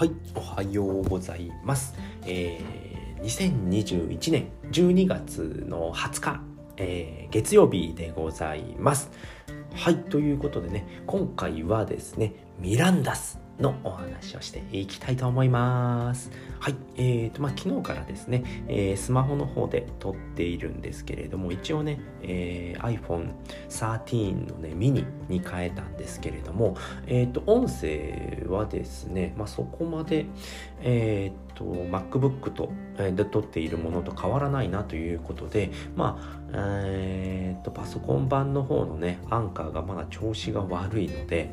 はい、おはようございます。えー、2021年12月の20日、えー月曜日でございます。はい、ということでね、今回はですね、ミランダスのお話をしていきたいと思います。はい、えーと、まあ、昨日からですね、えースマホの方で撮っているんですけれども、一応ね、えー iPhone 13のね、ミニに変えたんですけれども、えーと、音声はですね、まあ、そこまで、えーと、MacBook と、えーで撮っているものと変わらないなということで、まあ、えーと、パソコン版の方のね、アンカーがまだ調子が悪いので、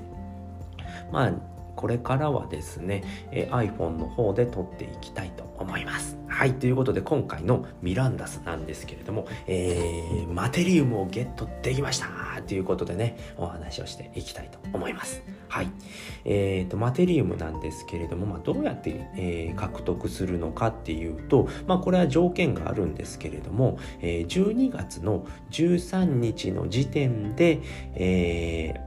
まあ、これからはですね、え iPhone の方で撮っていきたいと思います。はい、ということで今回のミランダスなんですけれども、えーマテリウムをゲットできましたということでね、お話をしていきたいと思います。はい。えーと、マテリウムなんですけれども、まあ、どうやって、えー獲得するのかっていうと、まあ、これは条件があるんですけれども、えー12月の13日の時点で、えー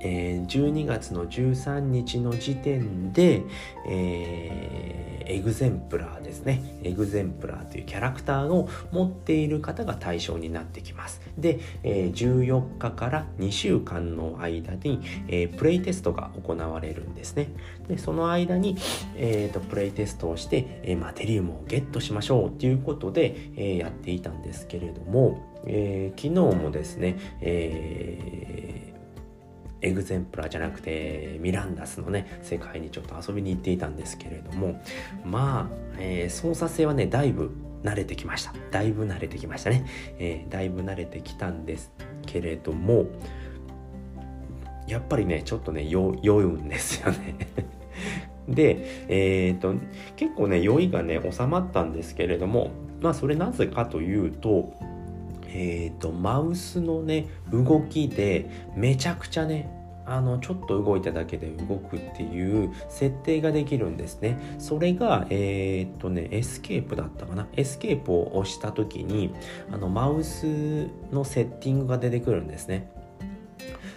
えー12月の13日の時点で、えーエグゼンプラーですね。エグゼンプラーというキャラクターを持っている方が対象になってきます。で、えー14日から2週間の間に、えープレイテストが行われるんですね。で、その間に、えーとプレイテストをして、えーマテリウムをゲットしましょうということで、えーやっていたんですけれども、えー昨日もですね、えーエグゼンプラーじゃなくてミランダスのね世界にちょっと遊びに行っていたんですけれどもまあ、えー操作性はねだいぶ慣れてきました。だいぶ慣れてきましたね、えーだいぶ慣れてきたんですけれどもやっぱりねちょっとね酔酔うんですよね。でえー、と結構ね酔いがね収まったんですけれどもまあそれなぜかというとえー、とマウスのね動きでめちゃくちゃねあのちょっと動いただけで動くっていう設定ができるんですね。それがえーっとねエスケープだったかな。エスケープを押した時にあのマウスのセッティングが出てくるんですね。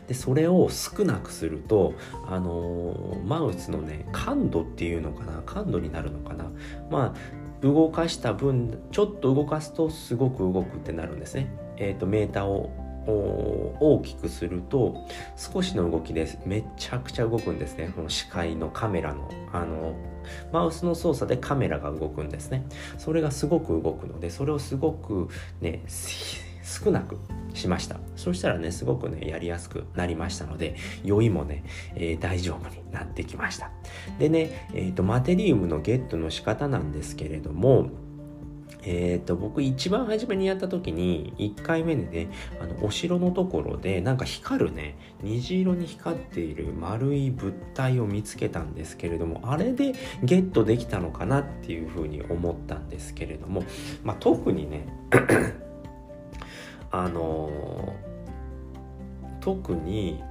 でそれを少なくするとあのーマウスのね感度っていうのかな。感度になるのかな。まあ動かした分ちょっと動かすとすごく動くってなるんですね。えー、とメーターを大きくすると少しの動きでめちゃくちゃ動くんですね。この視界のカメラのあのマウスの操作でカメラが動くんですね。それがすごく動くのでそれをすごくね少なくしました。そしたらねすごくねやりやすくなりましたので酔いもね、えー大丈夫になってきました。でね、えー、とマテリウムのゲットの仕方なんですけれどもえー、と僕一番初めにやった時に1回目でねあのお城のところでなんか光るね虹色に光っている丸い物体を見つけたんですけれどもあれでゲットできたのかなっていうふうに思ったんですけれども、まあ、特にねあの特に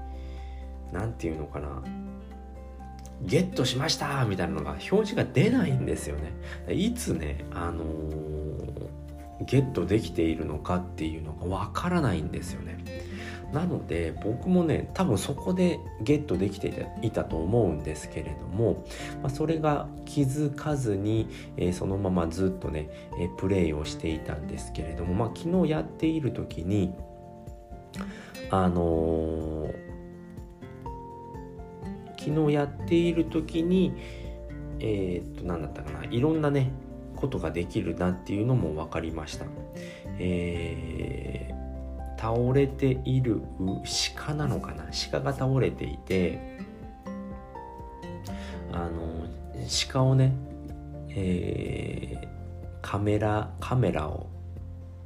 何て言うのかなゲットしましたみたいなのが表示が出ないんですよね。いつね、あのーゲットできているのかっていうのがわからないんですよね。なので僕もね多分そこでゲットできていたと思うんですけれども、まあ、それが気づかずに、えーそのままずっとね、えープレイをしていたんですけれども、まあ、昨日やっている時にあのー昨日やっている時にえっと何だったかないろんなねことができるなっていうのも分かりました。えー倒れている鹿なのかな？鹿が倒れていてあの鹿をね、えーカメラカメラを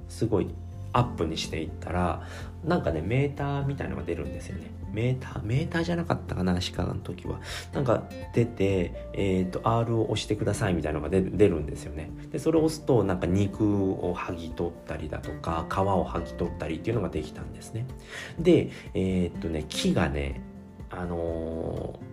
すごいアップにしていったらなんかねメーターみたいのが出るんですよね。メーターメーターじゃなかったかな鹿の時は。なんか出て、えー、と R を押してくださいみたいなのが出出るんですよね。でそれを押すとなんか肉を剥ぎ取ったりだとか皮を剥ぎ取ったりっていうのができたんですね。でえっ、とね木がねあのー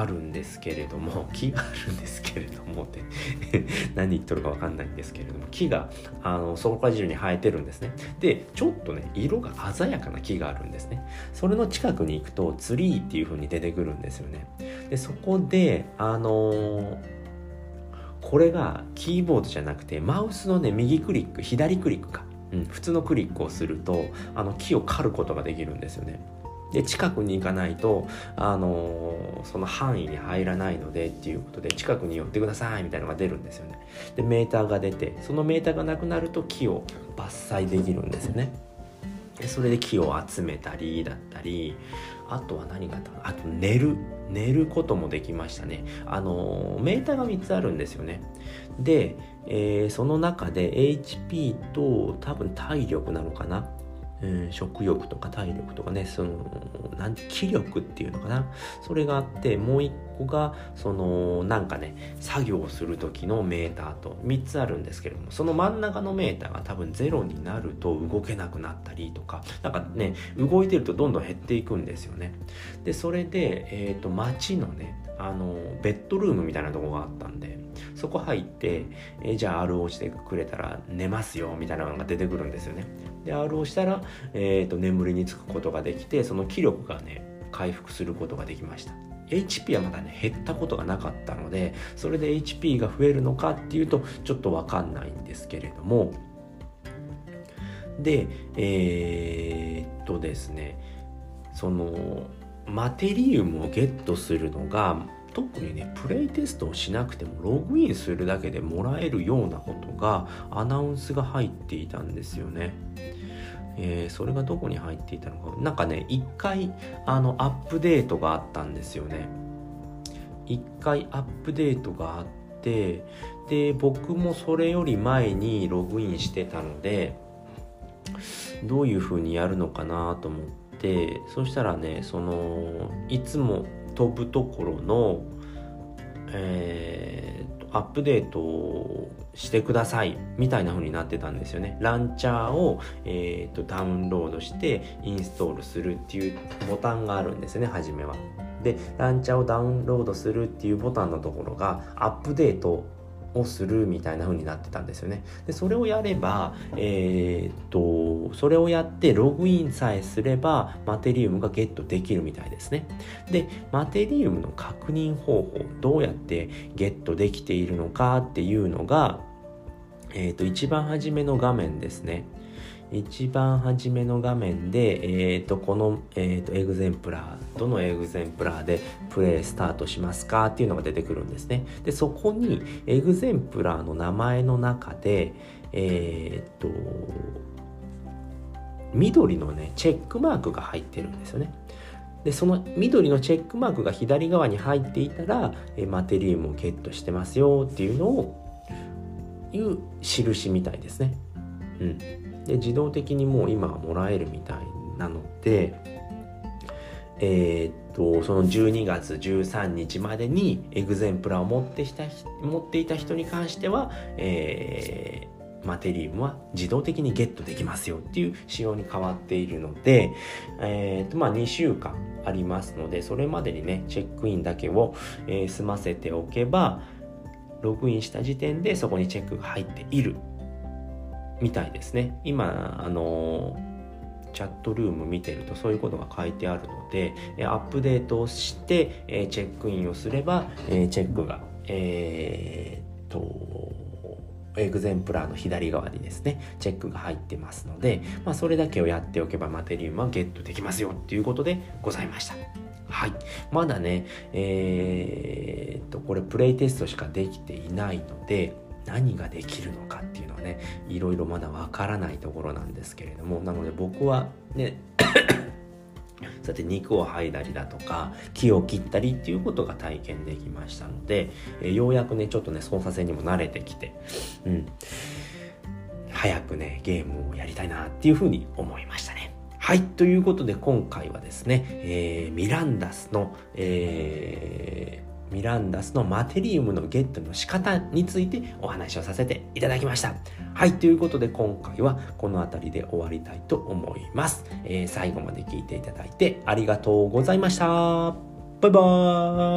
あるんですけれども 木があるんですけれどもって 何言っとるか分かんないんですけれども木があのそこら中に生えてるんですね。でちょっとね色が鮮やかな木があるんですね。それの近くに行くとツリーっていう風に出てくるんですよね。でそこであのー、これがキーボードじゃなくてマウスのね右クリック左クリックか。うん、普通のクリックをするとあの木を刈ることができるんですよね。で近くに行かないと、あのー、その範囲に入らないのでっていうことで近くに寄ってくださいみたいなのが出るんですよね。でメーターが出てそのメーターがなくなると木を伐採できるんですよね。でそれで木を集めたりだったりあとは何があったかあと寝る寝ることもできましたね。あの、メーターが3つあるんですよね。で、えー、その中で HP と多分体力なのかな。うん、食欲とか体力とかねそのなんて気力っていうのかな。それがあってもう一個がそのなんかね作業する時のメーターと3つあるんですけれどもその真ん中のメーターが多分ゼロになると動けなくなったりとかなんかね動いてるとどんどん減っていくんですよね。でそれで、えーと、と街のねあのベッドルームみたいなとこがあったんでそこ入って、え、じゃあ R をしてくれたら寝ますよみたいなのが出てくるんですよね。で R をしたら、えーと、眠りにつくことができてその気力がね回復することができました。HP はまだね減ったことがなかったのでそれで HP が増えるのかっていうとちょっと分かんないんですけれども。でえー、っとですねそのマテリウムをゲットするのが特にねプレイテストをしなくてもログインするだけでもらえるようなことがアナウンスが入っていたんですよね。えー、それがどこに入っていたのかなんかね一回あのアップデートがあったんですよね。一回アップデートがあってで僕もそれより前にログインしてたのでどういう風にやるのかなと思っててそしたらねそのいつも飛ぶところの、えー、アップデートをしてくださいみたいな風になってたんですよね。ランチャーを、えーと、ダウンロードしてインストールするっていうボタンがあるんですね初めは。でランチャーをダウンロードするっていうボタンのところがアップデートをするみたいな風になってたんですよね。でそれをやれば、えー、っとそれをやってログインさえすればマテリウムがゲットできるみたいですね。でマテリウムの確認方法どうやってゲットできているのかっていうのが、えー、っと一番初めの画面ですね。一番初めの画面で、えーと、この、えーと、エグゼンプラーどのエグゼンプラーでプレイスタートしますかっていうのが出てくるんですね。でそこにエグゼンプラーの名前の中でえっ、ー、と緑のねチェックマークが入ってるんですよね。でその緑のチェックマークが左側に入っていたら、えマテリウムをゲットしてますよっていうのをいう印みたいですね。うん。で自動的にもう今もらえるみたいなのでえー、っとその12月13日までにエグゼンプラを持ってした持っていた人に関しては、えー、マテリウムは自動的にゲットできますよっていう仕様に変わっているので、えー、っとまあ2週間ありますのでそれまでにねチェックインだけを、え、済ませておけばログインした時点でそこにチェックが入っている。みたいですね。今あのチャットルーム見てるとそういうことが書いてあるのでアップデートをしてチェックインをすればチェックがえー、っとエグゼンプラーの左側にですねチェックが入ってますので、まあ、それだけをやっておけばマテリウムはゲットできますよっていうことでございました。はい。まだねえー、っとこれプレイテストしかできていないので何ができるのかっていうのはねいろいろまだわからないところなんですけれどもなので僕はね さて肉を剥いだりだとか木を切ったりっていうことが体験できましたので、えようやくねちょっとね操作性にも慣れてきてうん早くねゲームをやりたいなっていうふうに思いましたね。はい。ということで今回はですね、えー、ミランダスの、えーミランダスのマテリウムのゲットの仕方についてお話をさせていただきました。はい、ということで今回はこの辺りで終わりたいと思います。えー、最後まで聞いていただいてありがとうございました。バイバ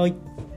ーイ